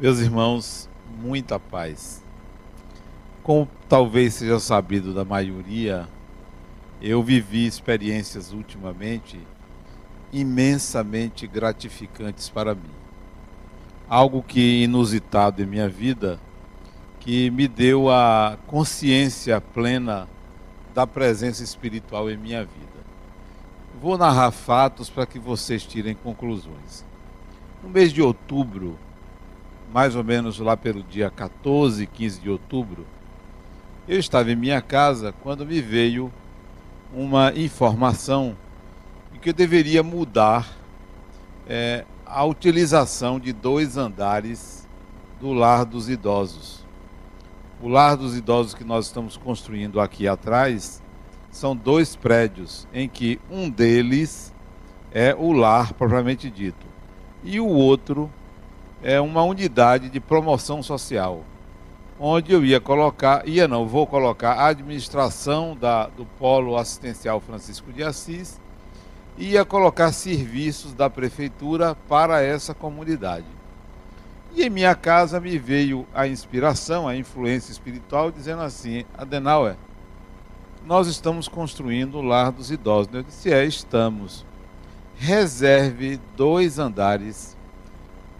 Meus irmãos, muita paz. Como talvez seja sabido da maioria, eu vivi experiências ultimamente imensamente gratificantes para mim. Algo que inusitado em minha vida, que me deu a consciência plena da presença espiritual em minha vida. Vou narrar fatos para que vocês tirem conclusões. No mês de outubro, mais ou menos lá pelo dia 14, 15 de outubro, eu estava em minha casa quando me veio uma informação de que eu deveria mudar é, a utilização de dois andares do lar dos idosos. O lar dos idosos que nós estamos construindo aqui atrás são dois prédios, em que um deles é o lar propriamente dito, e o outro é uma unidade de promoção social, onde eu ia colocar, ia não, vou colocar a administração da, do Polo Assistencial Francisco de Assis, e ia colocar serviços da prefeitura para essa comunidade. E em minha casa me veio a inspiração, a influência espiritual, dizendo assim: Adenauer, nós estamos construindo o lar dos idosos. Eu disse: é, estamos. Reserve dois andares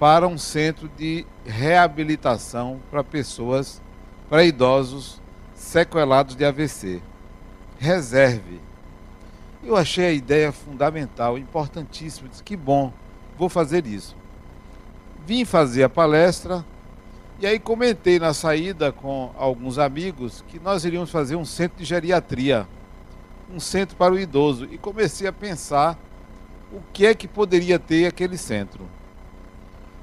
para um centro de reabilitação para pessoas, para idosos sequelados de AVC. Reserve. Eu achei a ideia fundamental, importantíssima. Disse que bom, vou fazer isso. Vim fazer a palestra e aí comentei na saída com alguns amigos que nós iríamos fazer um centro de geriatria, um centro para o idoso. E comecei a pensar o que é que poderia ter aquele centro.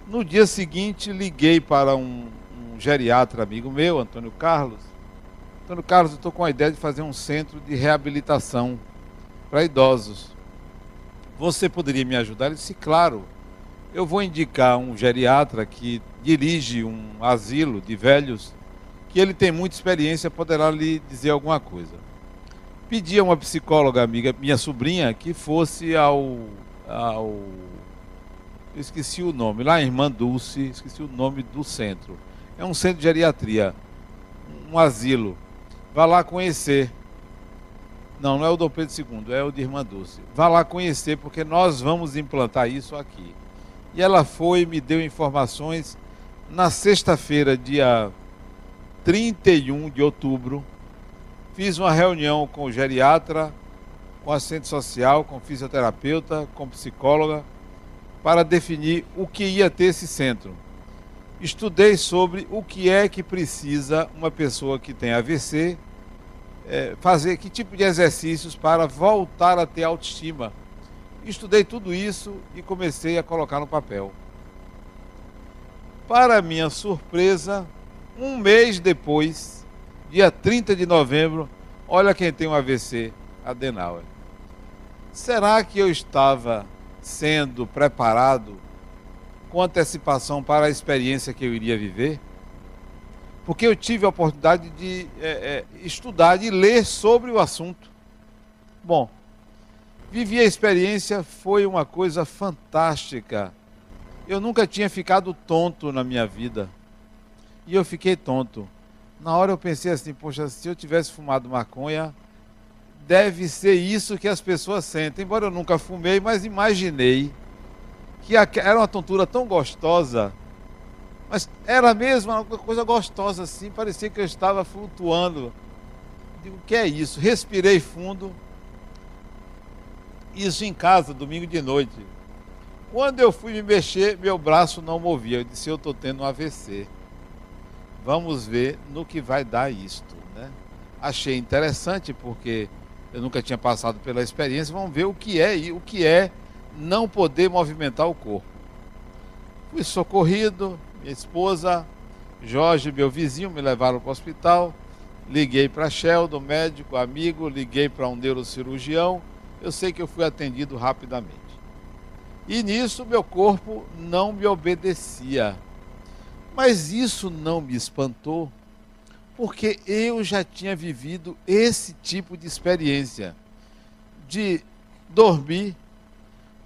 No dia seguinte, liguei para um, um geriatra amigo meu, Antônio Carlos. Antônio Carlos, eu estou com a ideia de fazer um centro de reabilitação para idosos. Você poderia me ajudar? Ele disse, claro. Eu vou indicar um geriatra que dirige um asilo de velhos, que ele tem muita experiência, poderá lhe dizer alguma coisa. Pedi a uma psicóloga amiga, minha sobrinha, que fosse ao, ao esqueci o nome, lá em Irmã Dulce, esqueci o nome do centro. É um centro de geriatria, um asilo. Vá lá conhecer. Não, não é o Dom Pedro II, é o de Irmã Dulce. Vá lá conhecer, porque nós vamos implantar isso aqui. E ela foi e me deu informações na sexta-feira, dia 31 de outubro. Fiz uma reunião com o geriatra, com assistente social, com fisioterapeuta, com psicóloga para definir o que ia ter esse centro. Estudei sobre o que é que precisa uma pessoa que tem AVC é, fazer, que tipo de exercícios para voltar a ter autoestima. Estudei tudo isso e comecei a colocar no papel. Para minha surpresa, um mês depois, dia 30 de novembro, olha quem tem um AVC, Adenauer. Será que eu estava sendo preparado com antecipação para a experiência que eu iria viver? Porque eu tive a oportunidade de é, é, estudar, de ler sobre o assunto. Bom, vivi a experiência, foi uma coisa fantástica. Eu nunca tinha ficado tonto na minha vida. E eu fiquei tonto. Na hora eu pensei assim, poxa, se eu tivesse fumado maconha, deve ser isso que as pessoas sentem. Embora eu nunca fumei, mas imaginei que era uma tontura tão gostosa. Mas era mesmo uma coisa gostosa assim, parecia que eu estava flutuando. Digo, o que é isso? Respirei fundo. Isso em casa, domingo de noite. Quando eu fui me mexer, meu braço não movia. Eu disse, eu estou tendo um AVC. Vamos ver no que vai dar isto. Né? Achei interessante porque eu nunca tinha passado pela experiência, vamos ver o que é o que é não poder movimentar o corpo. Fui socorrido, minha esposa, Jorge, meu vizinho, me levaram para o hospital. Liguei para Sheldon, médico, amigo, liguei para um neurocirurgião. Eu sei que eu fui atendido rapidamente. E nisso meu corpo não me obedecia. Mas isso não me espantou, porque eu já tinha vivido esse tipo de experiência de dormir,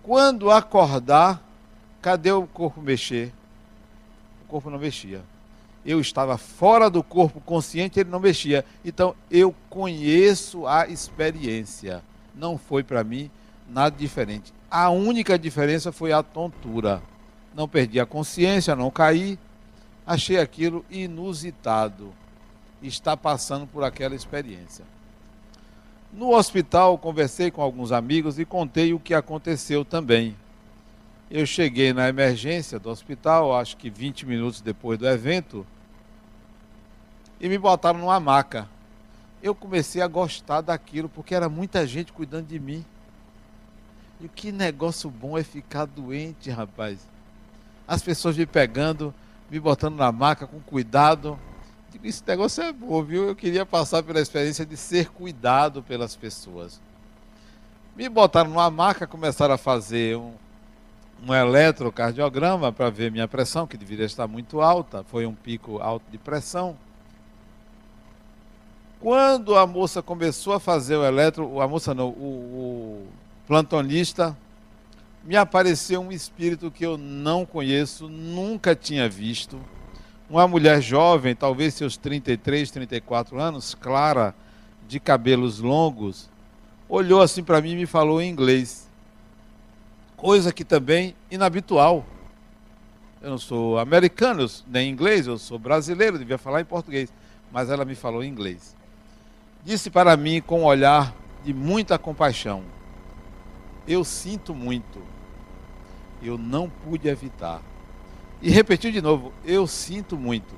quando acordar, cadê o corpo mexer? O corpo não mexia. Eu estava fora do corpo consciente, ele não mexia. Então eu conheço a experiência. Não foi para mim nada diferente. A única diferença foi a tontura. Não perdi a consciência, não caí. Achei aquilo inusitado. Está passando por aquela experiência. No hospital, conversei com alguns amigos e contei o que aconteceu também. Eu cheguei na emergência do hospital, acho que 20 minutos depois do evento, e me botaram numa maca. Eu comecei a gostar daquilo, porque era muita gente cuidando de mim. E que negócio bom é ficar doente, rapaz. As pessoas me pegando, me botando na maca com cuidado. Esse negócio é bom, viu? Eu queria passar pela experiência de ser cuidado pelas pessoas. Me botaram numa maca, começaram a fazer um, um eletrocardiograma para ver minha pressão, que deveria estar muito alta. Foi um pico alto de pressão. Quando a moça começou a fazer o eletro, a moça não, o, o plantonista, me apareceu um espírito que eu não conheço, nunca tinha visto. Uma mulher jovem, talvez seus 33, 34 anos, clara, de cabelos longos, olhou assim para mim e me falou em inglês. Coisa que também inabitual. Eu não sou americano, nem inglês, eu sou brasileiro, devia falar em português. Mas ela me falou em inglês. Disse para mim com um olhar de muita compaixão: Eu sinto muito eu não pude evitar. E repetiu de novo: eu sinto muito.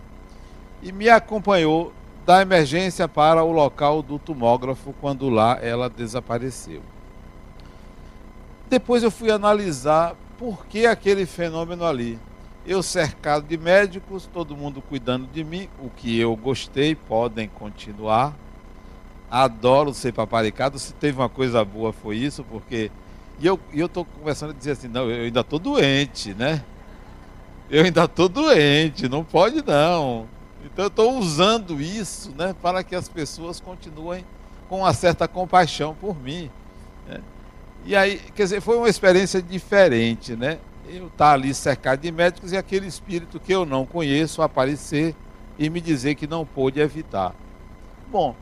E me acompanhou da emergência para o local do tomógrafo quando lá ela desapareceu. Depois eu fui analisar por que aquele fenômeno ali. Eu cercado de médicos, todo mundo cuidando de mim, o que eu gostei, podem continuar. Adoro ser paparicado. Se teve uma coisa boa foi isso, porque e eu e estou começando a dizer assim, não, eu ainda estou doente, né? Eu ainda estou doente, não pode não. Então eu estou usando isso né, para que as pessoas continuem com uma certa compaixão por mim. Né? E aí, quer dizer, foi uma experiência diferente, né? Eu estar tá ali cercado de médicos e aquele espírito que eu não conheço aparecer e me dizer que não pôde evitar. Bom,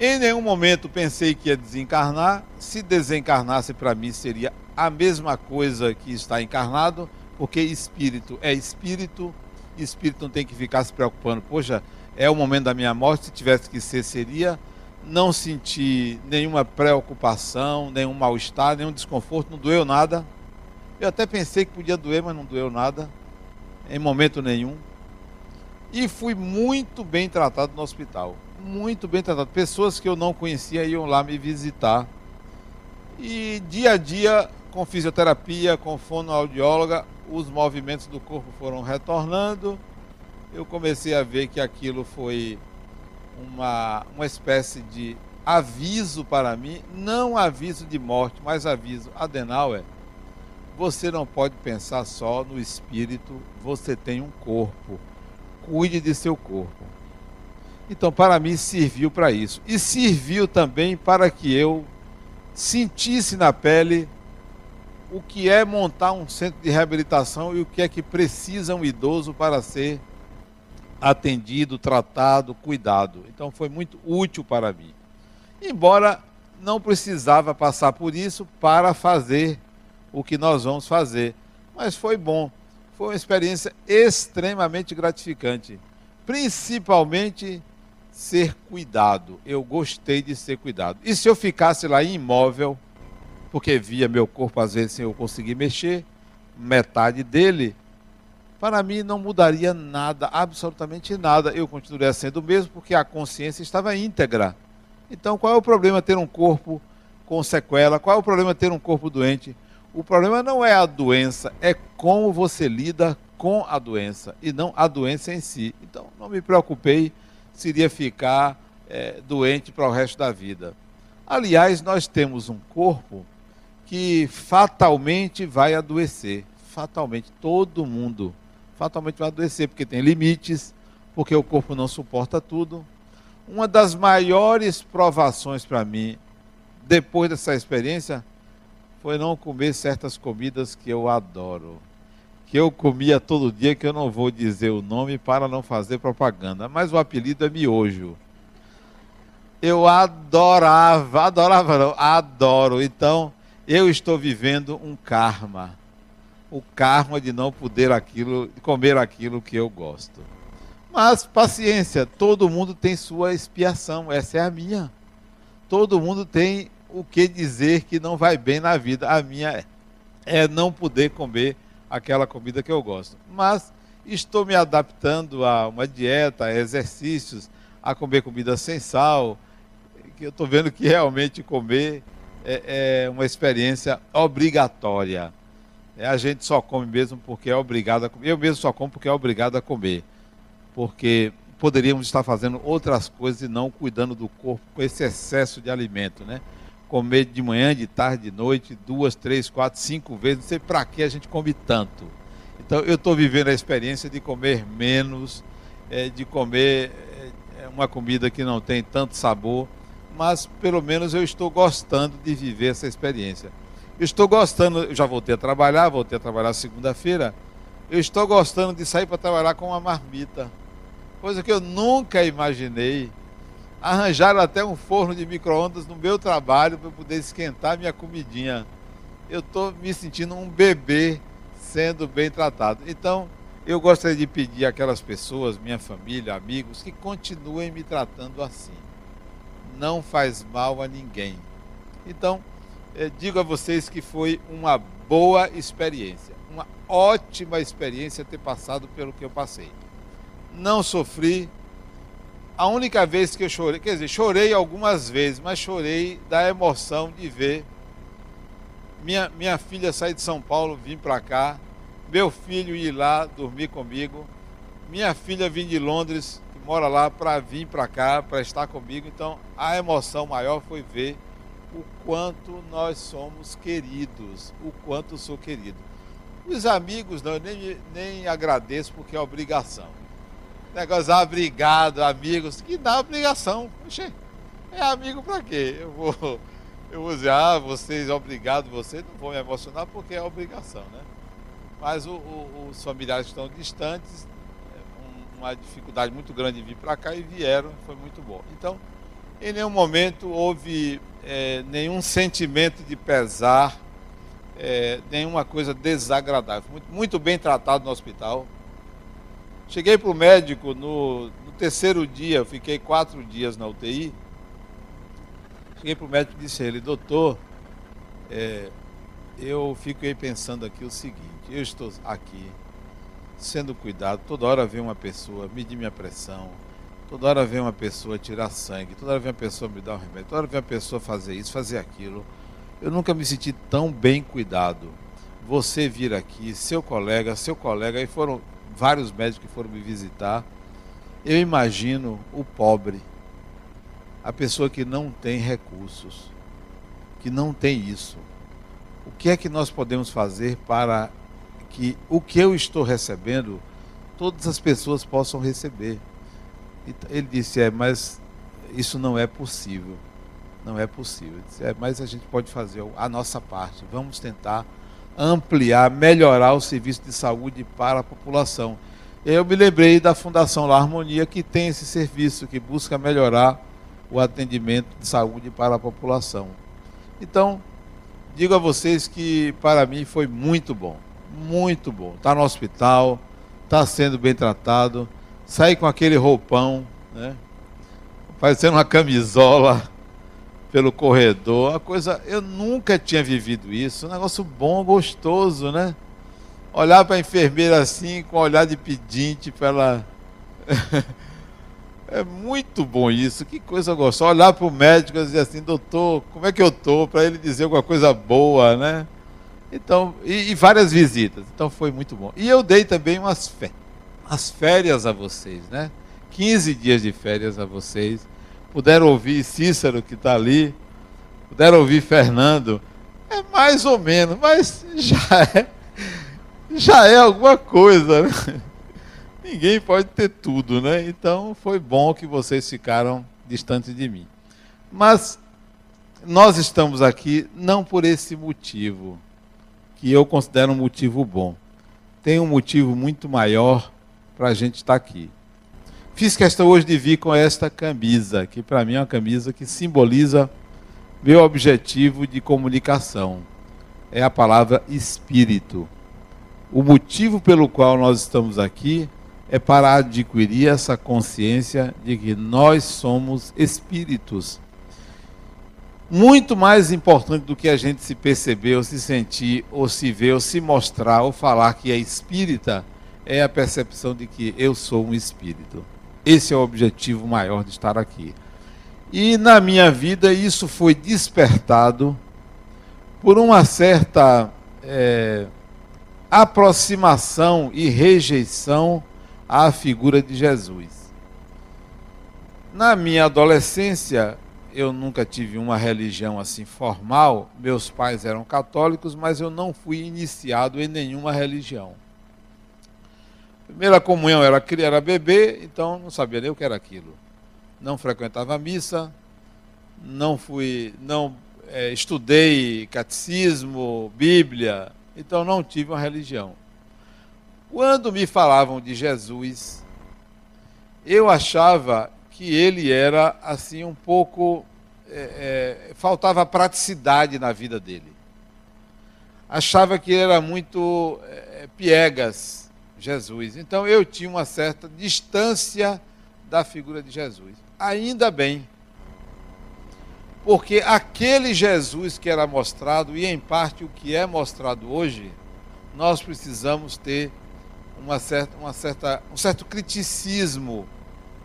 em nenhum momento pensei que ia desencarnar. Se desencarnasse para mim seria a mesma coisa que está encarnado, porque espírito é espírito, espírito não tem que ficar se preocupando. Poxa, é o momento da minha morte, se tivesse que ser, seria. Não senti nenhuma preocupação, nenhum mal-estar, nenhum desconforto, não doeu nada. Eu até pensei que podia doer, mas não doeu nada, em momento nenhum. E fui muito bem tratado no hospital muito bem tratado. Pessoas que eu não conhecia iam lá me visitar. E dia a dia, com fisioterapia, com fonoaudióloga, os movimentos do corpo foram retornando. Eu comecei a ver que aquilo foi uma, uma espécie de aviso para mim, não aviso de morte, mas aviso. Adenauer, você não pode pensar só no espírito, você tem um corpo. Cuide de seu corpo. Então, para mim, serviu para isso. E serviu também para que eu sentisse na pele o que é montar um centro de reabilitação e o que é que precisa um idoso para ser atendido, tratado, cuidado. Então, foi muito útil para mim. Embora não precisava passar por isso para fazer o que nós vamos fazer. Mas foi bom. Foi uma experiência extremamente gratificante. Principalmente ser cuidado. Eu gostei de ser cuidado. E se eu ficasse lá imóvel, porque via meu corpo às vezes sem eu conseguir mexer, metade dele, para mim não mudaria nada, absolutamente nada. Eu continuaria sendo o mesmo porque a consciência estava íntegra. Então, qual é o problema ter um corpo com sequela? Qual é o problema ter um corpo doente? O problema não é a doença, é como você lida com a doença e não a doença em si. Então, não me preocupei seria ficar é, doente para o resto da vida. Aliás, nós temos um corpo que fatalmente vai adoecer. Fatalmente, todo mundo fatalmente vai adoecer, porque tem limites, porque o corpo não suporta tudo. Uma das maiores provações para mim, depois dessa experiência, foi não comer certas comidas que eu adoro. que eu comia todo dia, que eu não vou dizer o nome para não fazer propaganda, mas o apelido é miojo. Eu adorava, adorava não, adoro. Então, eu estou vivendo um karma. O karma de não poder aquilo, comer aquilo que eu gosto. Mas paciência, todo mundo tem sua expiação, essa é a minha. Todo mundo tem o que dizer que não vai bem na vida. A minha é não poder comer aquela comida que eu gosto. Mas estou me adaptando a uma dieta, a exercícios, a comer comida sem sal, que eu estou vendo que realmente comer é, é, uma experiência obrigatória. É, a gente só come mesmo porque é obrigado a comer. Eu mesmo só como porque é obrigado a comer. Porque poderíamos estar fazendo outras coisas e não cuidando do corpo com esse excesso de alimento, né? Comer de manhã, de tarde, de noite, duas, três, quatro, cinco vezes, não sei para que a gente come tanto. Então eu estou vivendo a experiência de comer menos, é, de comer é, uma comida que não tem tanto sabor, mas pelo menos eu estou gostando de viver essa experiência. Eu estou gostando, eu já voltei a trabalhar, voltei a trabalhar segunda-feira, eu estou gostando de sair para trabalhar com uma marmita coisa que eu nunca imaginei. Arranjaram até um forno de micro-ondas no meu trabalho para poder esquentar minha comidinha. Eu estou me sentindo um bebê sendo bem tratado. Então, eu gostaria de pedir àquelas pessoas, minha família, amigos, que continuem me tratando assim. Não faz mal a ninguém. Então, eh, digo a vocês que foi uma boa experiência, uma ótima experiência ter passado pelo que eu passei não sofri. A única vez que eu chorei, quer dizer, chorei algumas vezes, mas chorei da emoção de ver minha, minha filha sair de São Paulo, vir para cá, meu filho ir lá dormir comigo, minha filha vir de Londres, mora lá, para vir para cá, para estar comigo. Então, a emoção maior foi ver o quanto nós somos queridos, o quanto sou querido. Os amigos, não, eu nem, nem agradeço porque é obrigação negócio, ah, obrigado, amigos, que dá obrigação. Oxê, é amigo para quê? Eu vou, eu vou dizer, ah, vocês, obrigado, vocês, não vou me emocionar porque é obrigação, né? Mas o, o, os familiares estão distantes, uma dificuldade muito grande de vir para cá e vieram, foi muito bom. Então, em nenhum momento houve é, nenhum sentimento de pesar, é, nenhuma coisa desagradável. Muito, muito bem tratado no hospital, Cheguei para o médico no, no, terceiro dia, fiquei quatro dias na UTI. Cheguei para o médico e disse a ele, doutor, é, eu fiquei pensando aqui o seguinte, eu estou aqui sendo cuidado, toda hora vem uma pessoa medir minha pressão, toda hora vem uma pessoa tirar sangue, toda hora vem uma pessoa me dar um remédio, toda hora vem uma pessoa fazer isso, fazer aquilo. Eu nunca me senti tão bem cuidado. Você vir aqui, seu colega, seu colega, e foram vários médicos que foram me visitar. Eu imagino o pobre, a pessoa que não tem recursos, que não tem isso. O que é que nós podemos fazer para que o que eu estou recebendo, todas as pessoas possam receber? Ele disse: É, mas isso não é possível. Não é possível. Disse, é, mas a gente pode fazer a nossa parte. Vamos tentar ampliar, melhorar o serviço de saúde para a população. Eu me lembrei da Fundação La Harmonia, que tem esse serviço, que busca melhorar o atendimento de saúde para a população. Então, digo a vocês que para mim foi muito bom, muito bom. Está no hospital, está sendo bem tratado, sair com aquele roupão, né? parecendo uma camisola pelo corredor. A coisa, eu nunca tinha vivido isso. Um negócio bom, gostoso, né? Olhar para a enfermeira assim, com um olhar de pedinte para ela. é muito bom isso, que coisa gostosa. Olhar para o médico e dizer assim, doutor, como é que eu estou? Para ele dizer alguma coisa boa, né? Então, e, e, várias visitas. Então foi muito bom. E eu dei também umas, férias, umas férias a vocês, né? 15 dias de férias a vocês puderam ouvir Cícero, que está ali, puderam ouvir Fernando. É mais ou menos, mas já é, já é alguma coisa. Né? Ninguém pode ter tudo, né? Então foi bom que vocês ficaram distantes de mim. Mas nós estamos aqui não por esse motivo, que eu considero um motivo bom. tem um motivo muito maior para a gente estar aqui. Fiz questão hoje de vir com esta camisa, que para mim é uma camisa que simboliza meu objetivo de comunicação. É a palavra espírito. O motivo pelo qual nós estamos aqui é para adquirir essa consciência de que nós somos espíritos. Muito mais importante do que a gente se perceber, ou se sentir, ou se ver, ou se mostrar, ou falar que é espírita, é a percepção de que eu sou um espírito. Esse é o objetivo maior de estar aqui. E na minha vida isso foi despertado por uma certa é, aproximação e rejeição à figura de Jesus. Na minha adolescência, eu nunca tive uma religião assim formal. Meus pais eram católicos, mas eu não fui iniciado em nenhuma religião. Primeira comunhão era, era bebê, então não sabia nem o que era aquilo. Não frequentava missa, não fui, não é, estudei catecismo, Bíblia, então não tive uma religião. Quando me falavam de Jesus, eu achava que ele era assim um pouco é, é, faltava praticidade na vida dele. Achava que ele era muito é, piegas, Jesus. Então eu tinha uma certa distância da figura de Jesus. Ainda bem. Porque aquele Jesus que era mostrado, e em parte o que é mostrado hoje, nós precisamos ter uma certa, uma certa, um certo criticismo,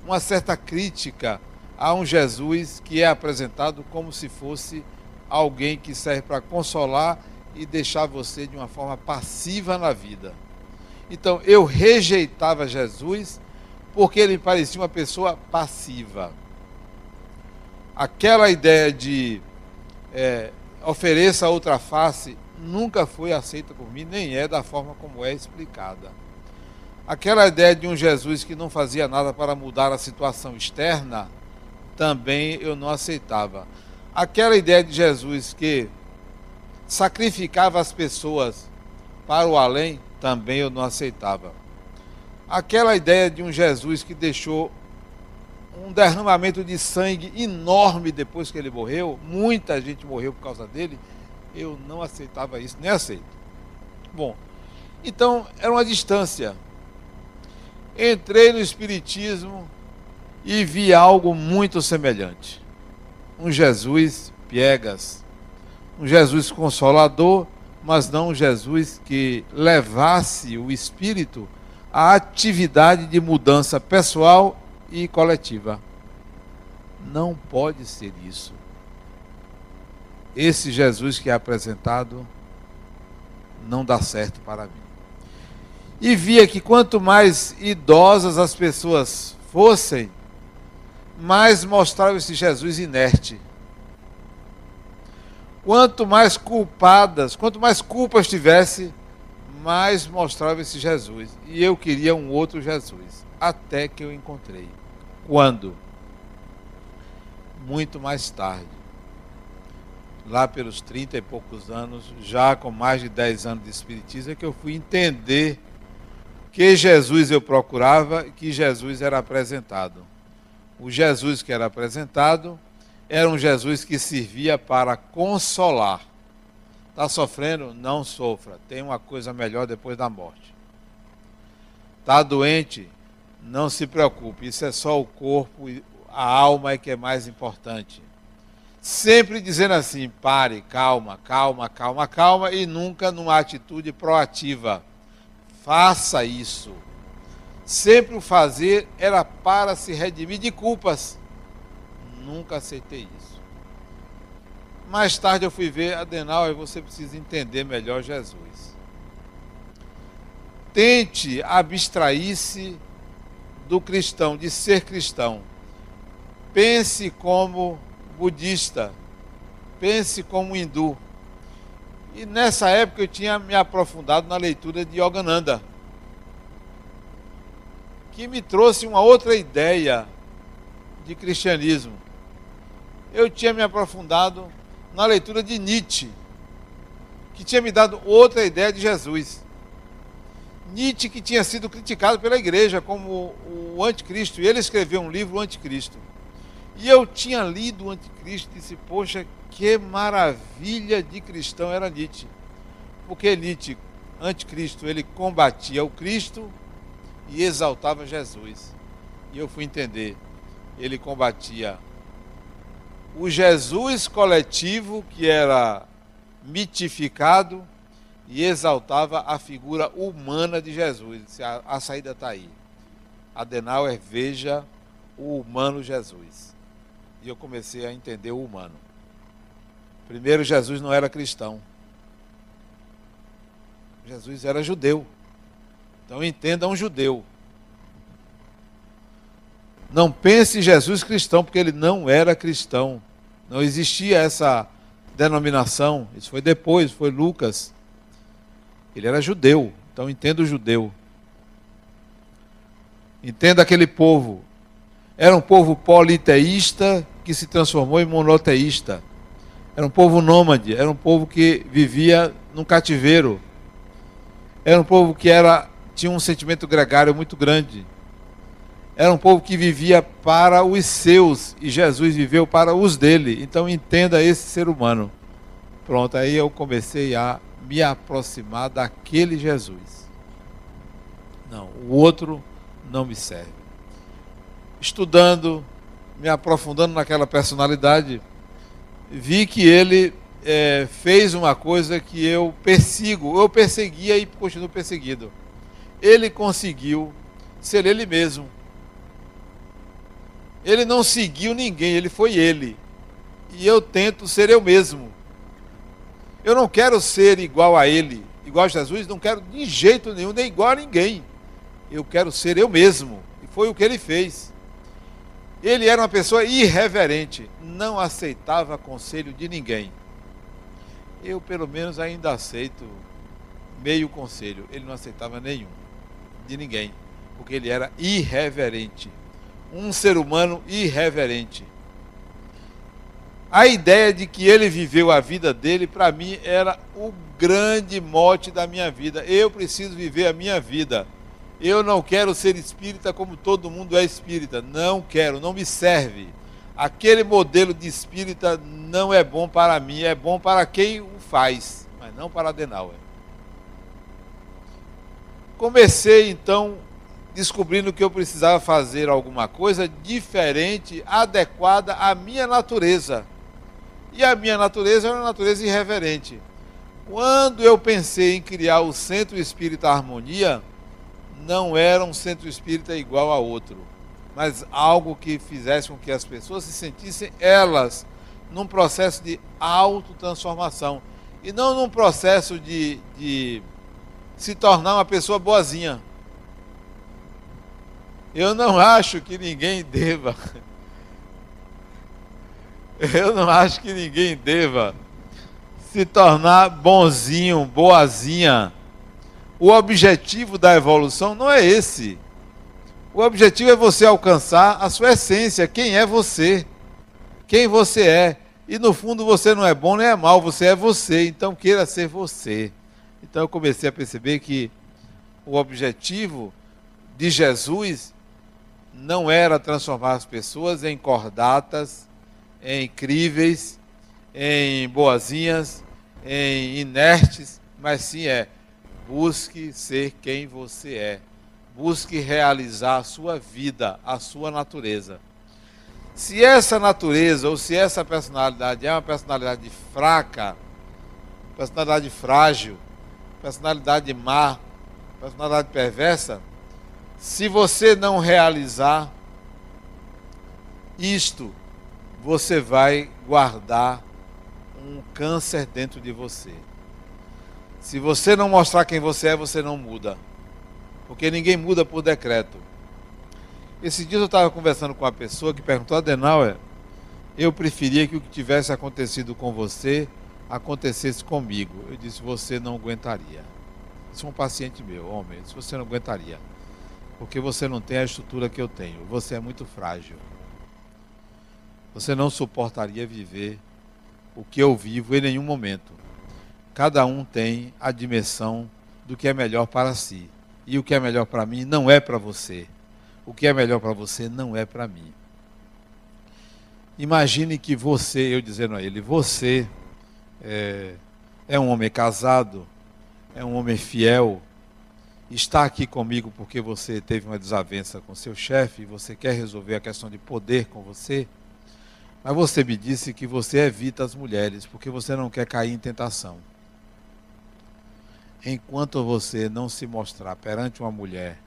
uma certa crítica a um Jesus que é apresentado como se fosse alguém que serve para consolar e deixar você de uma forma passiva na vida. Então eu rejeitava Jesus porque ele parecia uma pessoa passiva. Aquela ideia de é, ofereça outra face nunca foi aceita por mim, nem é da forma como é explicada. Aquela ideia de um Jesus que não fazia nada para mudar a situação externa, também eu não aceitava. Aquela ideia de Jesus que sacrificava as pessoas para o além, também eu não aceitava. Aquela ideia de um Jesus que deixou um derramamento de sangue enorme depois que ele morreu, muita gente morreu por causa dele, eu não aceitava isso, nem aceito. Bom, então era uma distância. Entrei no Espiritismo e vi algo muito semelhante. Um Jesus piegas, um Jesus consolador mas não um Jesus que levasse o espírito à atividade de mudança pessoal e coletiva. Não pode ser isso. Esse Jesus que é apresentado não dá certo para mim. E via que quanto mais idosas as pessoas fossem, mais mostrava esse Jesus inerte Quanto mais culpadas, quanto mais culpas tivesse, mais mostrava esse Jesus. E eu queria um outro Jesus. Até que eu encontrei. Quando? Muito mais tarde. Lá pelos 30 e poucos anos, já com mais de 10 anos de Espiritismo, é que eu fui entender que Jesus eu procurava e que Jesus era apresentado. O Jesus que era apresentado era um Jesus que servia para consolar. Está sofrendo? Não sofra. Tem uma coisa melhor depois da morte. Está doente? Não se preocupe. Isso é só o corpo, a alma é que é mais importante. Sempre dizendo assim: pare, calma, calma, calma, calma, e nunca numa atitude proativa. Faça isso. Sempre o fazer era para se redimir de culpas nunca aceitei isso. Mais tarde eu fui ver Adenauer, você precisa entender melhor Jesus. Tente abstrair-se do cristão, de ser cristão. Pense como budista, pense como hindu. E nessa época eu tinha me aprofundado na leitura de Yogananda, que me trouxe uma outra ideia de cristianismo eu tinha me aprofundado na leitura de Nietzsche, que tinha me dado outra ideia de Jesus. Nietzsche que tinha sido criticado pela igreja como o anticristo, e ele escreveu um livro, o Anticristo. E eu tinha lido o Anticristo e disse, poxa, que maravilha de cristão era Nietzsche. Porque Nietzsche, anticristo, ele combatia o Cristo e exaltava Jesus. E eu fui entender, ele combatia o Jesus coletivo, que era mitificado, e exaltava a figura humana de Jesus. A, a saída está aí. Adenauer veja o humano Jesus. E eu comecei a entender o humano. Primeiro, Jesus não era cristão. Jesus era judeu. Então entenda um judeu. Não pense Jesus cristão, porque ele não era cristão. Não existia essa denominação. Isso foi depois, foi Lucas. Ele era judeu. Então entenda o judeu. Entenda aquele povo. Era um povo politeísta que se transformou em monoteísta. Era um povo nômade, era um povo que vivia num cativeiro. Era um povo que era, tinha um sentimento gregário muito grande. Era um povo que vivia para os seus e Jesus viveu para os dele. Então entenda esse ser humano. Pronto, aí eu comecei a me aproximar daquele Jesus. Não, o outro não me serve. Estudando, me aprofundando naquela personalidade, vi que ele é, fez uma coisa que eu persigo, eu perseguia e continuo perseguido. Ele conseguiu ser ele mesmo. Ele não seguiu ninguém, ele foi ele. E eu tento ser eu mesmo. Eu não quero ser igual a ele, igual a Jesus, não quero de jeito nenhum, nem igual a ninguém. Eu quero ser eu mesmo. E foi o que ele fez. Ele era uma pessoa irreverente, não aceitava conselho de ninguém. Eu, pelo menos, ainda aceito meio conselho. Ele não aceitava nenhum, de ninguém, porque ele era irreverente um ser humano irreverente. A ideia de que ele viveu a vida dele, para mim, era o grande mote da minha vida. Eu preciso viver a minha vida. Eu não quero ser espírita como todo mundo é espírita. Não quero, não me serve. Aquele modelo de espírita não é bom para mim, é bom para quem o faz, mas não para Adenauer. Comecei então descobrindo que eu precisava fazer alguma coisa diferente, adequada à minha natureza. E a minha natureza era uma natureza irreverente. Quando eu pensei em criar o Centro Espírita Harmonia, não era um centro espírita igual a outro, mas algo que fizesse com que as pessoas se sentissem elas num processo de autotransformação e não num processo de, de se tornar uma pessoa boazinha. Eu não acho que ninguém deva. Eu não acho que ninguém deva se tornar bonzinho, boazinha. O objetivo da evolução não é esse. O objetivo é você alcançar a sua essência, quem é você, quem você é. E no fundo você não é bom nem é mal, você é você, então queira ser você. Então eu comecei a perceber que o objetivo de Jesus não era transformar as pessoas em cordatas, em incríveis, em boazinhas, em inertes, mas sim é busque ser quem você é. Busque realizar a sua vida, a sua natureza. Se essa natureza ou se essa personalidade é uma personalidade fraca, personalidade frágil, personalidade má, personalidade perversa, se você não realizar isto, você vai guardar um câncer dentro de você. Se você não mostrar quem você é, você não muda. Porque ninguém muda por decreto. Esse dia eu estava conversando com uma pessoa que perguntou, Adenauer, eu preferia que o que tivesse acontecido com você acontecesse comigo. Eu disse, você não aguentaria. Isso é um paciente meu, homem, se você não aguentaria porque você não tem a estrutura que eu tenho. Você é muito frágil. Você não suportaria viver o que eu vivo em nenhum momento. Cada um tem a dimensão do que é melhor para si. E o que é melhor para mim não é para você. O que é melhor para você não é para mim. Imagine que você, eu dizendo a ele, você é, é um homem casado, é um homem fiel, está aqui comigo porque você teve uma desavença com seu chefe e você quer resolver a questão de poder com você. Mas você me disse que você evita as mulheres porque você não quer cair em tentação. Enquanto você não se mostrar perante uma mulher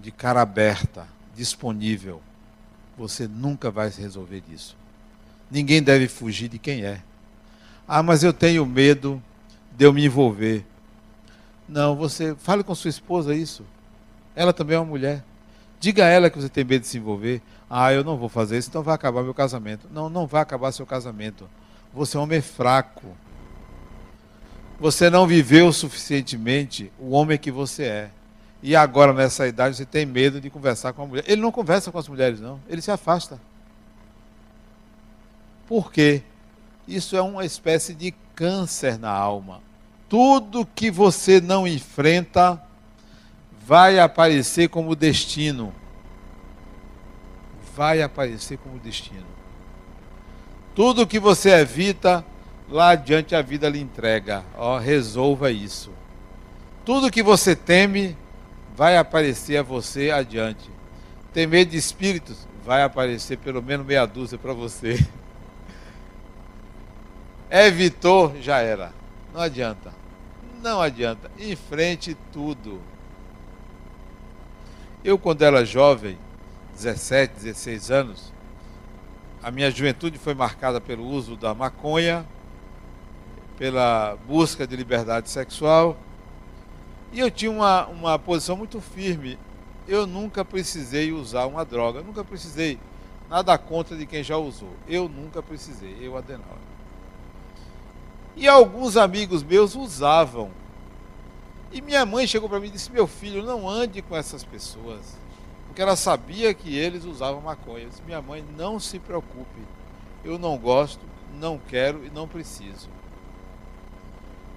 de cara aberta, disponível, você nunca vai se resolver disso. Ninguém deve fugir de quem é. Ah, mas eu tenho medo de eu me envolver. Não, você fale com sua esposa isso. Ela também é uma mulher. Diga a ela que você tem medo de se envolver. Ah, eu não vou fazer isso, então vai acabar meu casamento. Não, não vai acabar seu casamento. Você é um homem fraco. Você não viveu suficientemente o homem que você é. E agora, nessa idade, você tem medo de conversar com a mulher. Ele não conversa com as mulheres, não. Ele se afasta. Por quê? Isso é uma espécie de câncer na alma. Tudo que você não enfrenta vai aparecer como destino. Vai aparecer como destino. Tudo que você evita, lá adiante a vida lhe entrega. Ó, resolva isso. Tudo que você teme vai aparecer a você adiante. Temer de espíritos vai aparecer pelo menos meia dúzia para você. Evitou, já era. Não adianta. Não adianta. Enfrente tudo. Eu, quando era jovem, 17, 16 anos, a minha juventude foi marcada pelo uso da maconha, pela busca de liberdade sexual, e eu tinha uma, uma posição muito firme. Eu nunca precisei usar uma droga, nunca precisei. Nada contra de quem já usou. Eu nunca precisei, eu, Adenauer. E alguns amigos meus usavam. E minha mãe chegou para mim e disse: Meu filho, não ande com essas pessoas. Porque ela sabia que eles usavam maconha. Eu disse, Minha mãe, não se preocupe. Eu não gosto, não quero e não preciso.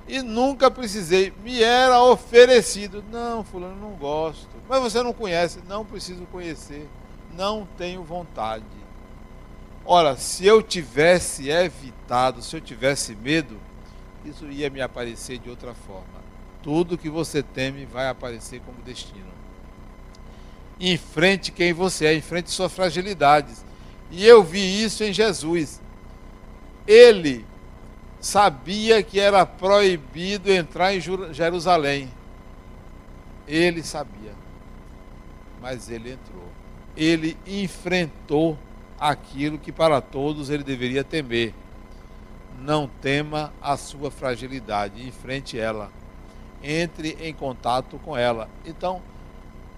E nunca precisei. Me era oferecido. Não, fulano, não gosto. Mas você não conhece. Não preciso conhecer. Não tenho vontade. Ora, se eu tivesse evitado, se eu tivesse medo, isso ia me aparecer de outra forma. Tudo que você teme vai aparecer como destino. Enfrente quem você é, enfrente suas fragilidades. E eu vi isso em Jesus. Ele sabia que era proibido entrar em Jerusalém. Ele sabia. Mas ele entrou. Ele enfrentou aquilo que para todos ele deveria temer não tema a sua fragilidade, enfrente ela, entre em contato com ela. Então,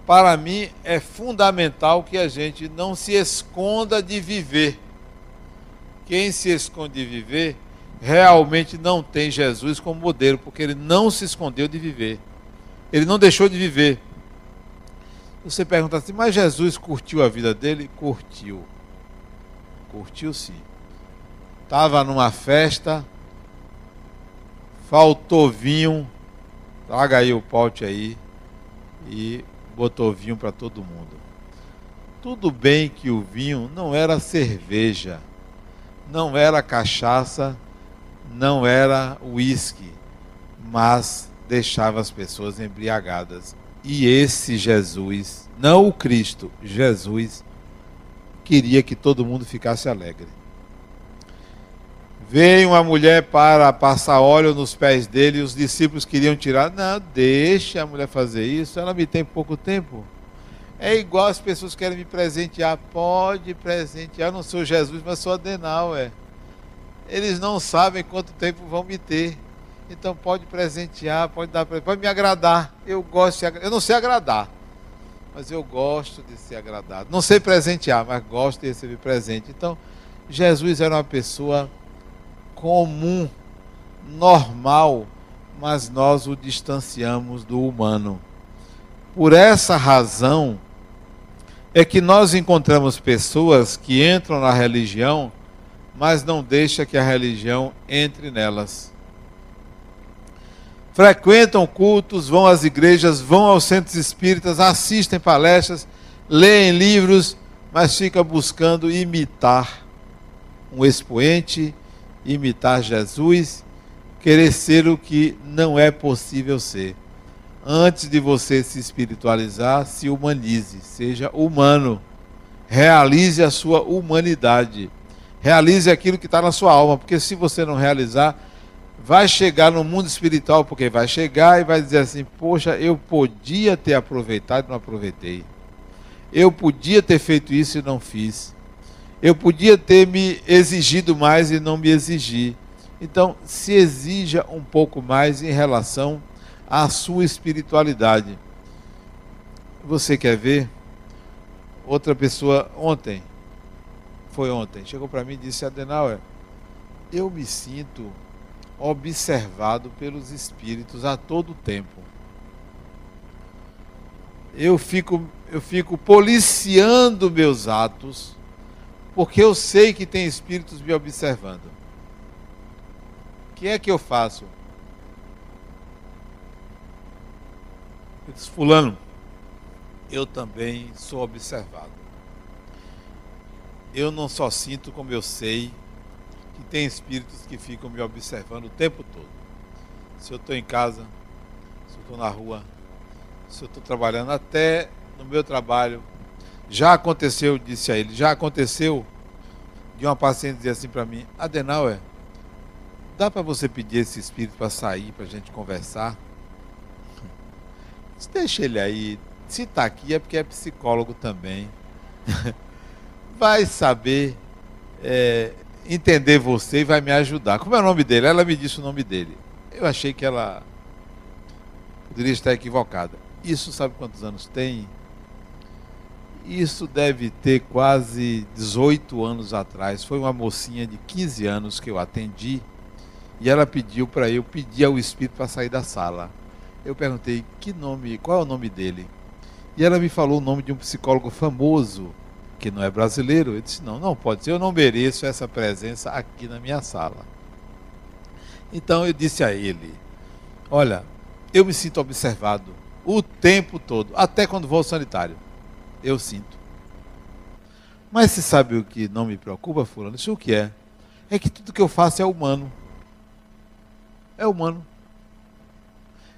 para mim é fundamental que a gente não se esconda de viver. Quem se esconde de viver realmente não tem Jesus como modelo, porque ele não se escondeu de viver. Ele não deixou de viver. Você pergunta assim, mas Jesus curtiu a vida dele? Curtiu. Curtiu sim. Estava numa festa, faltou vinho, traga aí o pote aí e botou vinho para todo mundo. Tudo bem que o vinho não era cerveja, não era cachaça, não era uísque, mas deixava as pessoas embriagadas. E esse Jesus, não o Cristo, Jesus, queria que todo mundo ficasse alegre. Veio uma mulher para passar óleo nos pés dele e os discípulos queriam tirar. Não, deixa a mulher fazer isso, ela me tem pouco tempo. É igual as pessoas querem me presentear. Pode presentear, eu não sou Jesus, mas sou Adenal, é. Eles não sabem quanto tempo vão me ter. Então pode presentear, pode dar, me agradar. Eu gosto, de, eu não sei agradar, mas eu gosto de ser agradado. Não sei presentear, mas gosto de receber presente. Então Jesus era uma pessoa comum, normal, mas nós o distanciamos do humano. Por essa razão é que nós encontramos pessoas que entram na religião, mas não deixa que a religião entre nelas. frequentam cultos, vão às igrejas, vão aos centros espíritas, assistem palestras, leem livros, mas fica buscando imitar um expoente, imitar Jesus, querer ser o que não é possível ser. Antes de você se espiritualizar, se humanize, seja humano. Realize a sua humanidade. Realize aquilo que está na sua alma, porque se você não realizar, vai chegar no mundo espiritual, porque vai chegar e vai dizer assim: Poxa, eu podia ter aproveitado e não aproveitei. Eu podia ter feito isso e não fiz. Eu podia ter me exigido mais e não me exigi. Então, se exija um pouco mais em relação à sua espiritualidade. Você quer ver? Outra pessoa ontem, foi ontem, chegou para mim e disse: Adenauer, eu me sinto observado pelos espíritos a todo tempo. Eu fico, eu fico policiando meus atos porque eu sei que tem espíritos me observando. O que é que eu faço? Eu disse, fulano, eu também sou observado. Eu não só sinto como eu sei que tem espíritos que ficam me observando o tempo todo. Se eu estou em casa, se eu estou na rua, se eu estou trabalhando, até no meu trabalho, já aconteceu, disse a ele, já aconteceu de uma paciente dizer assim para mim, Adenauer, dá para você pedir esse espírito para sair, para a gente conversar? Deixa ele aí. Se está aqui é porque é psicólogo também. vai saber é, entender você e vai me ajudar. Como é o nome dele? Ela me disse o nome dele. Eu achei que ela poderia estar equivocada. Isso sabe quantos anos tem? Isso deve ter quase 18 anos atrás. Foi uma mocinha de 15 anos que eu atendi e ela pediu para eu pedir ao espírito para sair da sala. Eu perguntei que nome, qual é o nome dele? E ela me falou o nome de um psicólogo famoso que não é brasileiro. Eu disse: não, não pode ser. Eu não mereço essa presença aqui na minha sala. Então eu disse a ele: olha, eu me sinto observado o tempo todo, até quando vou ao sanitário. Eu sinto. Mas você sabe o que não me preocupa, Fulano? Isso o que é? É que tudo que eu faço é humano. É humano.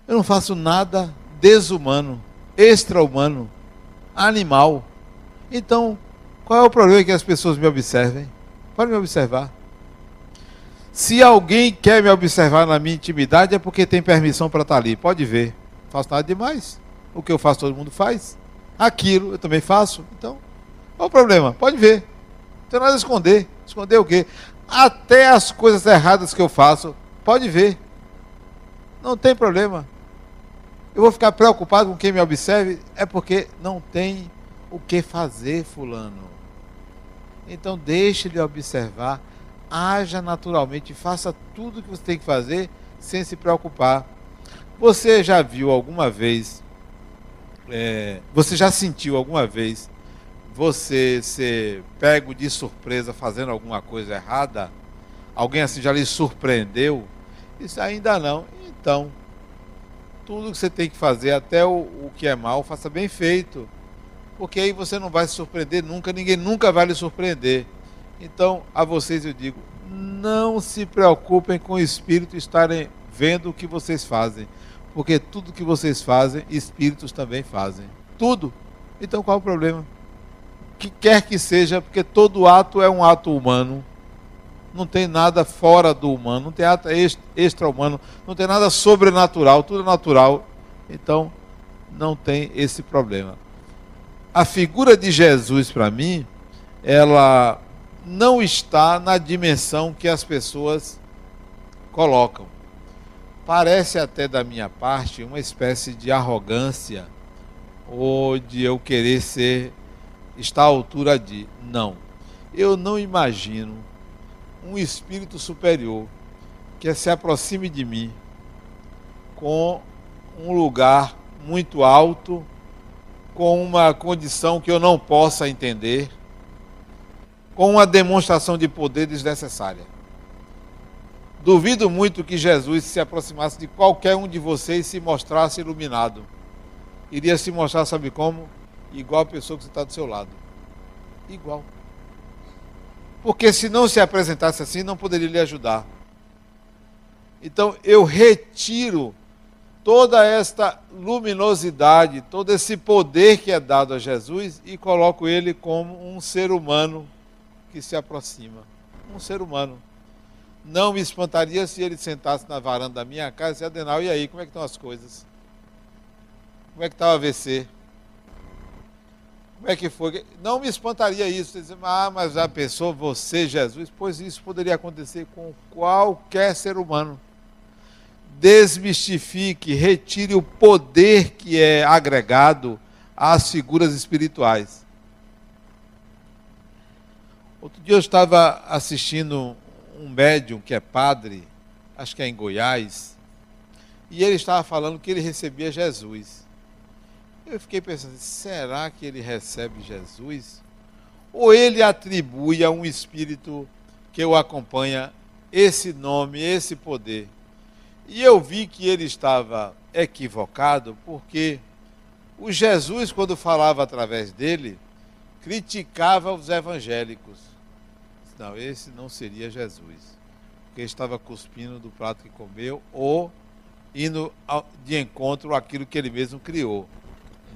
Eu não faço nada desumano, extra-humano, animal. Então, qual é o problema que as pessoas me observem? Pode me observar. Se alguém quer me observar na minha intimidade, é porque tem permissão para estar ali. Pode ver faço nada demais. O que eu faço, todo mundo faz. Aquilo eu também faço. Então, qual o problema? Pode ver. Não tem nada a esconder. Esconder o quê? Até as coisas erradas que eu faço, pode ver. Não tem problema. Eu vou ficar preocupado com quem me observe, é porque não tem o que fazer, fulano. Então deixe de observar, haja naturalmente, faça tudo o que você tem que fazer sem se preocupar. Você já viu alguma vez, é, você já sentiu alguma vez você ser pego de surpresa fazendo alguma coisa errada? Alguém assim já lhe surpreendeu? Isso ainda não. Então, tudo que você tem que fazer, até o, o que é mal, faça bem feito. Porque aí você não vai se surpreender nunca, ninguém nunca vai lhe surpreender. Então, a vocês eu digo, não se preocupem com o espírito estarem vendo o que vocês fazem. Porque tudo que vocês fazem, espíritos também fazem. Tudo. Então qual o problema? Que quer que seja, porque todo ato é um ato humano. Não tem nada fora do humano, não tem ato extra-humano, não tem nada sobrenatural, tudo é natural. Então, não tem esse problema. A figura de Jesus, para mim, ela não está na dimensão que as pessoas colocam. Parece até da minha parte uma espécie de arrogância ou de eu querer ser estar à altura de. Não. Eu não imagino um espírito superior que se aproxime de mim com um lugar muito alto, com uma condição que eu não possa entender, com uma demonstração de poder desnecessária. Duvido muito que Jesus se aproximasse de qualquer um de vocês e se mostrasse iluminado. Iria se mostrar, sabe como? Igual a pessoa que está do seu lado. Igual. Porque se não se apresentasse assim, não poderia lhe ajudar. Então eu retiro toda esta luminosidade, todo esse poder que é dado a Jesus e coloco ele como um ser humano que se aproxima. Um ser humano. Não me espantaria se ele sentasse na varanda da minha casa e disse, Adenal, e aí, como é que estão as coisas? Como é que está o AVC? Como é que foi? Não me espantaria isso. Dizer, ah, mas já pensou você, Jesus? Pois isso poderia acontecer com qualquer ser humano desmistifique, retire o poder que é agregado às figuras espirituais. Outro dia eu estava assistindo um médium que é padre, acho que é em Goiás, e ele estava falando que ele recebia Jesus. Eu fiquei pensando, será que ele recebe Jesus? Ou ele atribui a um espírito que o acompanha esse nome, esse poder? E eu vi que ele estava equivocado, porque o Jesus, quando falava através dele, criticava os evangélicos. Não, esse não seria Jesus. Porque estava cuspindo do prato que comeu ou indo de encontro àquilo que ele mesmo criou.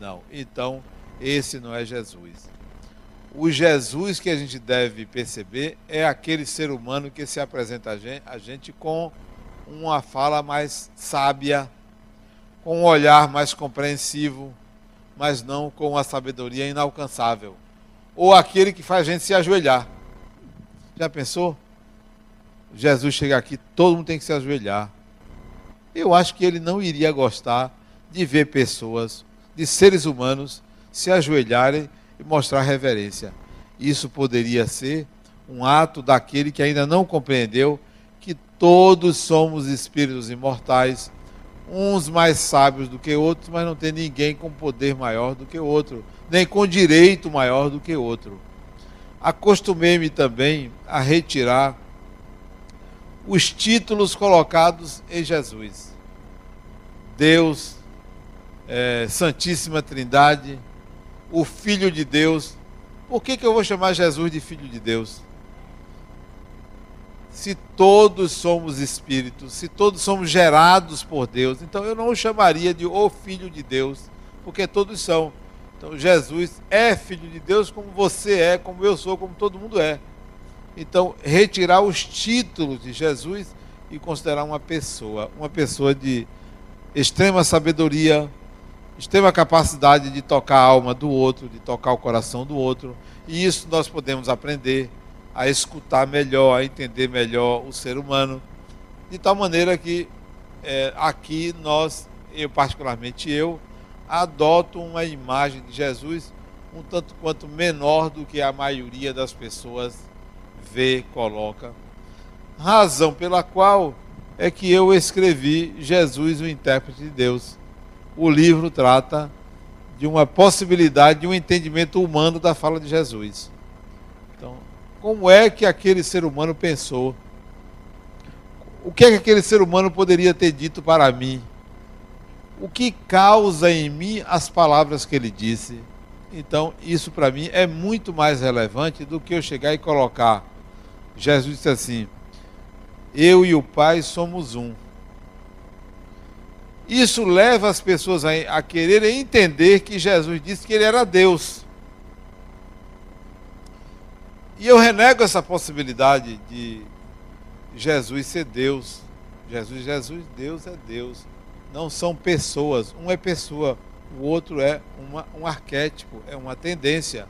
Não, então esse não é Jesus. O Jesus que a gente deve perceber é aquele ser humano que se apresenta a gente, a gente com uma fala mais sábia, com um olhar mais compreensivo, mas não com uma sabedoria inalcançável. Ou aquele que faz a gente se ajoelhar. Já pensou? Jesus chega aqui, todo mundo tem que se ajoelhar. Eu acho que ele não iria gostar de ver pessoas, de seres humanos, se ajoelharem e mostrar reverência. Isso poderia ser um ato daquele que ainda não compreendeu Todos somos espíritos imortais, uns mais sábios do que outros, mas não tem ninguém com poder maior do que outro, nem com direito maior do que outro. Acostumei-me também a retirar os títulos colocados em Jesus. Deus, é, Santíssima Trindade, o Filho de Deus. Por que, que eu vou chamar Jesus de Filho de Deus? Se todos somos espíritos, se todos somos gerados por Deus, então eu não o chamaria de o Filho de Deus, porque todos são. Então Jesus é Filho de Deus como você é, como eu sou, como todo mundo é. Então, retirar os títulos de Jesus e considerar uma pessoa, uma pessoa de extrema sabedoria, extrema capacidade de tocar a alma do outro, de tocar o coração do outro. E isso nós podemos aprender a escutar melhor, a entender melhor o ser humano, de tal maneira que é, aqui nós, eu particularmente eu, adoto uma imagem de Jesus um tanto quanto menor do que a maioria das pessoas vê, coloca. Razão pela qual é que eu escrevi Jesus, o intérprete de Deus. O livro trata de uma possibilidade de um entendimento humano da fala de Jesus. Como é que aquele ser humano pensou? O que é que aquele ser humano poderia ter dito para mim? O que causa em mim as palavras que ele disse? Então, isso para mim é muito mais relevante do que eu chegar e colocar. Jesus disse assim: Eu e o Pai somos um. Isso leva as pessoas a, a quererem entender que Jesus disse que ele era Deus. E eu renego essa possibilidade de Jesus ser Deus. Jesus, Jesus, Deus é Deus. Não são pessoas. Um é pessoa, o outro é uma, um arquétipo, é uma tendência.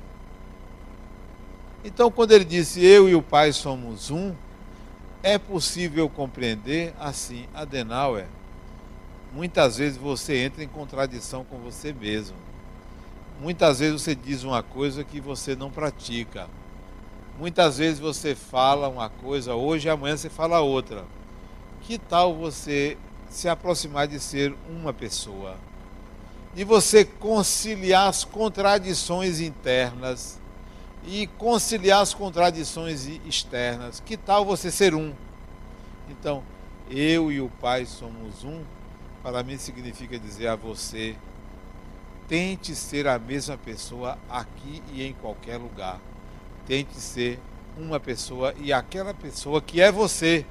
Então, quando ele disse eu e o Pai somos um, é possível compreender assim, Adenauer. Muitas vezes você entra em contradição com você mesmo. Muitas vezes você diz uma coisa que você não pratica. Muitas vezes você fala uma coisa hoje e amanhã você fala outra. Que tal você se aproximar de ser uma pessoa? De você conciliar as contradições internas e conciliar as contradições externas. Que tal você ser um? Então, eu e o Pai somos um, para mim significa dizer a você: tente ser a mesma pessoa aqui e em qualquer lugar. Tente ser uma pessoa e aquela pessoa que é você,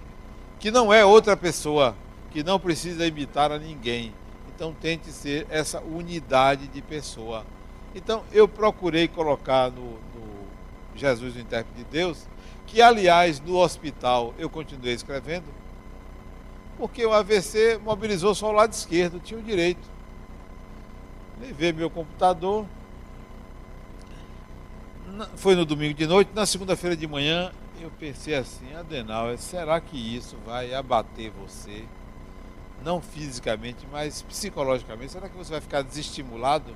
que não é outra pessoa, que não precisa imitar a ninguém. Então tente ser essa unidade de pessoa. Então eu procurei colocar no, no Jesus, o intérprete de Deus, que aliás no hospital eu continuei escrevendo, porque o AVC mobilizou só o lado esquerdo, tinha o direito. Levei meu computador, foi no domingo de noite, na segunda-feira de manhã eu pensei assim, Adenal, será que isso vai abater você? Não fisicamente, mas psicologicamente. Será que você vai ficar desestimulado?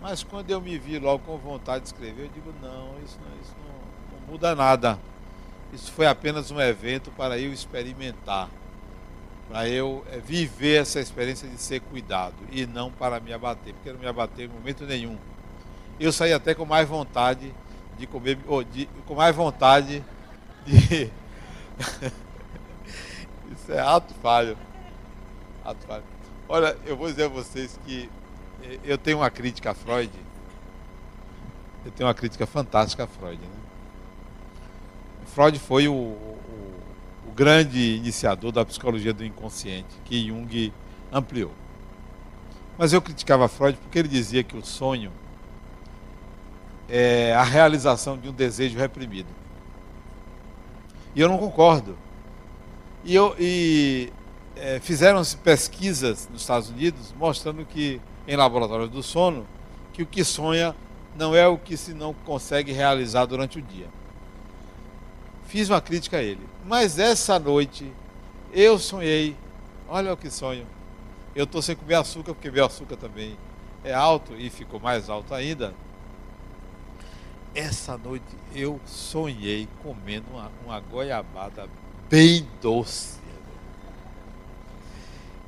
Mas quando eu me vi logo com vontade de escrever, eu digo, não, isso, não, isso não, não muda nada. Isso foi apenas um evento para eu experimentar, para eu eh, viver essa experiência de ser cuidado e não para me abater, porque não me abater em momento nenhum eu saí até com mais vontade de comer, ou de, com mais vontade de. Isso é ato falho. Ato falho. Olha, eu vou dizer a vocês que eh, eu tenho uma crítica a Freud. Eu tenho uma crítica fantástica a Freud. Né? Freud foi o, o, o grande iniciador da psicologia do inconsciente, que Jung ampliou. Mas eu criticava Freud porque ele dizia que o sonho é, a realização de um desejo reprimido. E eu não concordo. E, eu, e é, fizeram-se pesquisas nos Estados Unidos mostrando que, em laboratórios do sono, que o que sonha não é o que se não consegue realizar durante o dia. Fiz uma crítica a ele. Mas essa noite eu sonhei, olha o que sonho. Eu estou sem comer açúcar, porque meu açúcar também é alto e ficou mais alto ainda essa noite eu sonhei comendo uma, uma goiabada bem doce.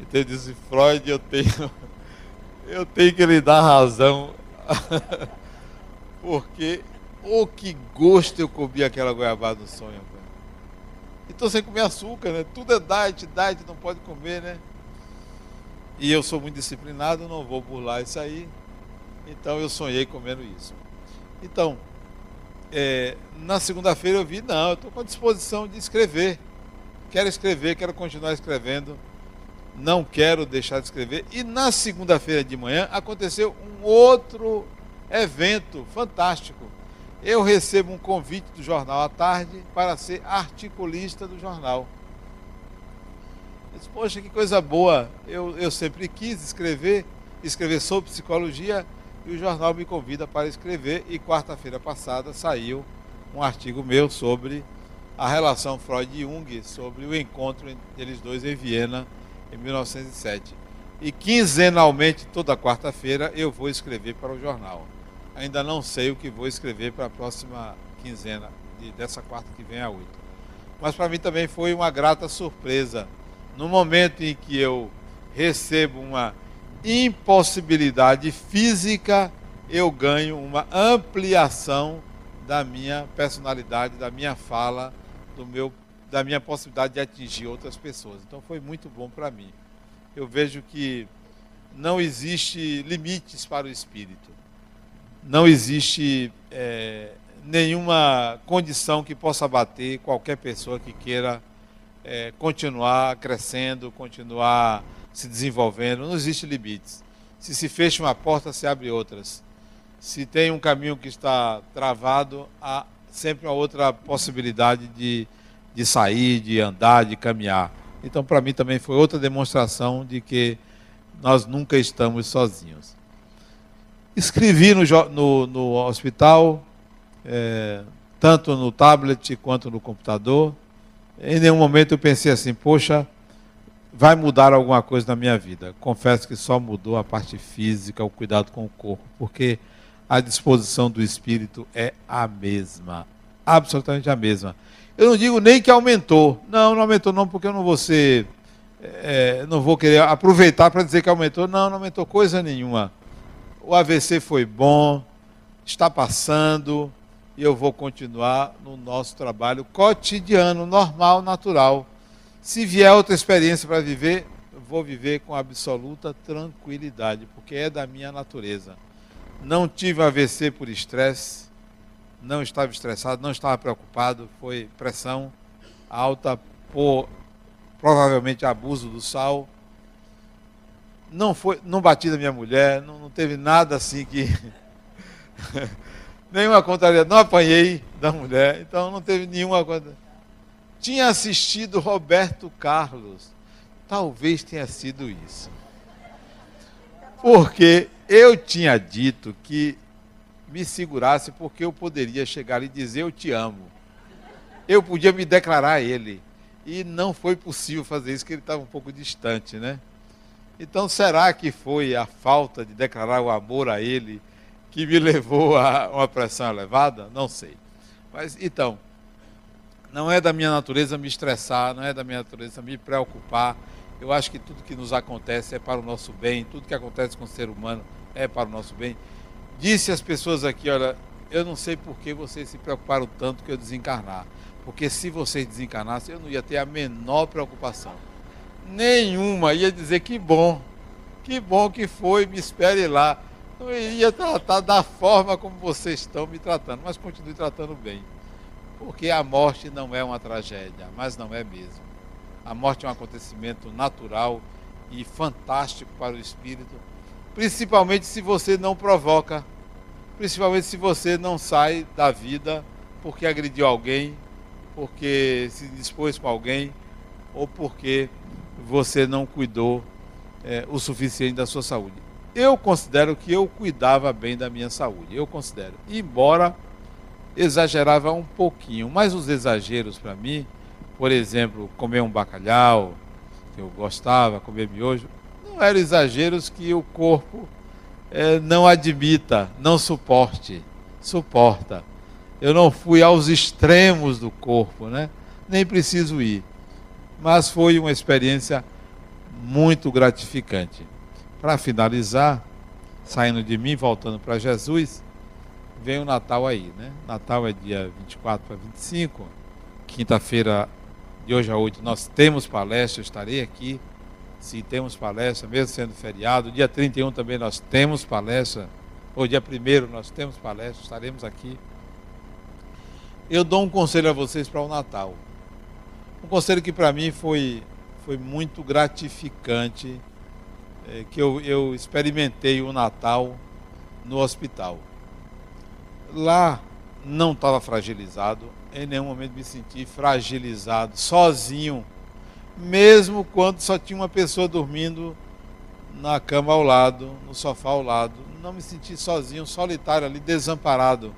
Então eu disse, Freud, eu tenho, eu tenho que lhe dar razão. Porque o oh, que gosto eu comi aquela goiabada no sonho. Então sem comer açúcar, né? Tudo é diet, diet, não pode comer, né? E eu sou muito disciplinado, não vou burlar isso aí. Então eu sonhei comendo isso. Então, é, na segunda-feira eu vi, não, eu estou com a disposição de escrever. Quero escrever, quero continuar escrevendo. Não quero deixar de escrever. E na segunda-feira de manhã aconteceu um outro evento fantástico. Eu recebo um convite do jornal à tarde para ser articulista do jornal. Eu disse, Poxa, que coisa boa! Eu, eu sempre quis escrever, escrever sobre psicologia e o jornal me convida para escrever e quarta-feira passada saiu um artigo meu sobre a relação Freud e Jung, sobre o encontro entre eles dois em Viena em 1907. E quinzenalmente, toda quarta-feira, eu vou escrever para o jornal. Ainda não sei o que vou escrever para a próxima quinzena, de, dessa quarta que vem a oito. Mas para mim também foi uma grata surpresa. No momento em que eu recebo uma impossibilidade física, eu ganho uma ampliação da minha personalidade, da minha fala, do meu, da minha possibilidade de atingir outras pessoas. Então foi muito bom para mim. Eu vejo que não existe limites para o espírito. Não existe é, nenhuma condição que possa bater qualquer pessoa que queira é, continuar crescendo, continuar se desenvolvendo, não existe limites. Se se fecha uma porta, se abre outras. Se tem um caminho que está travado, há sempre uma outra possibilidade de, de sair, de andar, de caminhar. Então, para mim também foi outra demonstração de que nós nunca estamos sozinhos. Escrevi no, no, no hospital, é, tanto no tablet quanto no computador. Em nenhum momento eu pensei assim, poxa, vai mudar alguma coisa na minha vida. Confesso que só mudou a parte física, o cuidado com o corpo, porque a disposição do espírito é a mesma, absolutamente a mesma. Eu não digo nem que aumentou, não, não aumentou não, porque eu não vou ser, é, não vou querer aproveitar para dizer que aumentou, não, não aumentou coisa nenhuma. O AVC foi bom, está passando e eu vou continuar no nosso trabalho cotidiano, normal, natural Se vier outra experiência para viver, vou viver com absoluta tranquilidade, porque é da minha natureza. Não tive AVC por estresse, não estava estressado, não estava preocupado, foi pressão alta por provavelmente abuso do sal. Não foi, não bati na minha mulher, não, não teve nada assim que nenhuma contrariedade, não apanhei da mulher, então não teve nenhuma tinha assistido Roberto Carlos. Talvez tenha sido isso. Porque eu tinha dito que me segurasse porque eu poderia chegar e dizer eu te amo. Eu podia me declarar a ele. E não foi possível fazer isso, porque ele estava um pouco distante, né? Então, será que foi a falta de declarar o amor a ele que me levou a uma pressão elevada? Não sei. Mas, então, não é da minha natureza me estressar, não é da minha natureza me preocupar. Eu acho que tudo que nos acontece é para o nosso bem, tudo que acontece com o ser humano é para o nosso bem. Disse às pessoas aqui, olha, eu não sei por que vocês se preocuparam tanto que eu desencarnar. Porque se vocês desencarnassem, eu não ia ter a menor preocupação. Nenhuma. Ia dizer que bom. Que bom que foi, me espere lá. Não iria tratar da forma como vocês estão me tratando, mas continue tratando bem. Porque a morte não é uma tragédia, mas não é mesmo. A morte é um acontecimento natural e fantástico para o espírito, principalmente se você não provoca, principalmente se você não sai da vida porque agrediu alguém, porque se dispôs com alguém ou porque você não cuidou é, o suficiente da sua saúde. Eu considero que eu cuidava bem da minha saúde, eu considero. Embora exagerava um pouquinho, mas os exageros para mim, por exemplo, comer um bacalhau, que eu gostava, comer miojo, não eram exageros que o corpo é, não admita, não suporte, suporta. Eu não fui aos extremos do corpo, né? Nem preciso ir. Mas foi uma experiência muito gratificante. Para finalizar, saindo de mim, voltando para Jesus, vem o Natal aí, né? Natal é dia 24 para 25. Quinta-feira, de hoje a 8, nós temos palestra, estarei aqui. Se temos palestra, mesmo sendo feriado. Dia 31 também nós temos palestra. Ou dia 1 nós temos palestra, estaremos aqui eu dou um conselho a vocês para o Natal. Um conselho que para mim foi, foi muito gratificante, é, que eu, eu experimentei o Natal no hospital. Lá não estava fragilizado, em nenhum momento me senti fragilizado, sozinho, mesmo quando só tinha uma pessoa dormindo na cama ao lado, no sofá ao lado. Não me senti sozinho, solitário ali, desamparado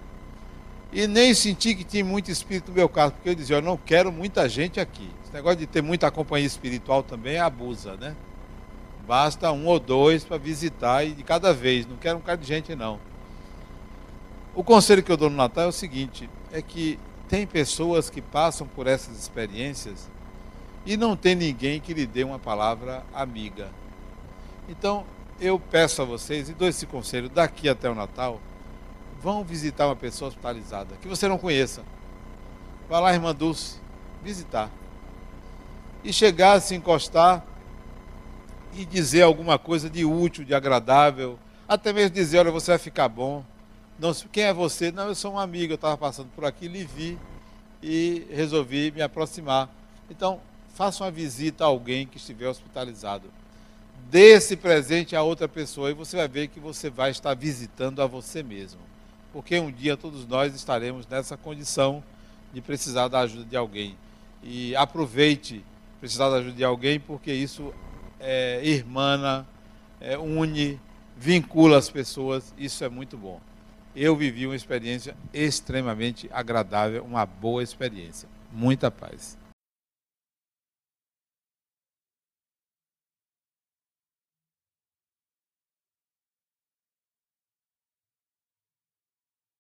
e nem senti que tinha muito espírito no meu caso, porque eu dizia, eu não quero muita gente aqui. Esse negócio de ter muita companhia espiritual também abusa, né? Basta um ou dois para visitar e de cada vez, não quero um cara de gente não. O conselho que eu dou no Natal é o seguinte, é que tem pessoas que passam por essas experiências e não tem ninguém que lhe dê uma palavra amiga. Então, eu peço a vocês e dou esse conselho daqui até o Natal, vão visitar uma pessoa hospitalizada que você não conheça. Vai lá, irmã Dulce, visitar. E chegar, se encostar e dizer alguma coisa de útil, de agradável. Até mesmo dizer, olha, você vai ficar bom. Não, quem é você? Não, eu sou um amigo, eu estava passando por aqui, lhe vi e resolvi me aproximar. Então, faça uma visita a alguém que estiver hospitalizado. Dê esse presente a outra pessoa e você vai ver que você vai estar visitando a você mesmo porque um dia todos nós estaremos nessa condição de precisar da ajuda de alguém. E aproveite precisar da ajuda de alguém, porque isso é, irmana, é, une, vincula as pessoas, isso é muito bom. Eu vivi uma experiência extremamente agradável, uma boa experiência. Muita paz.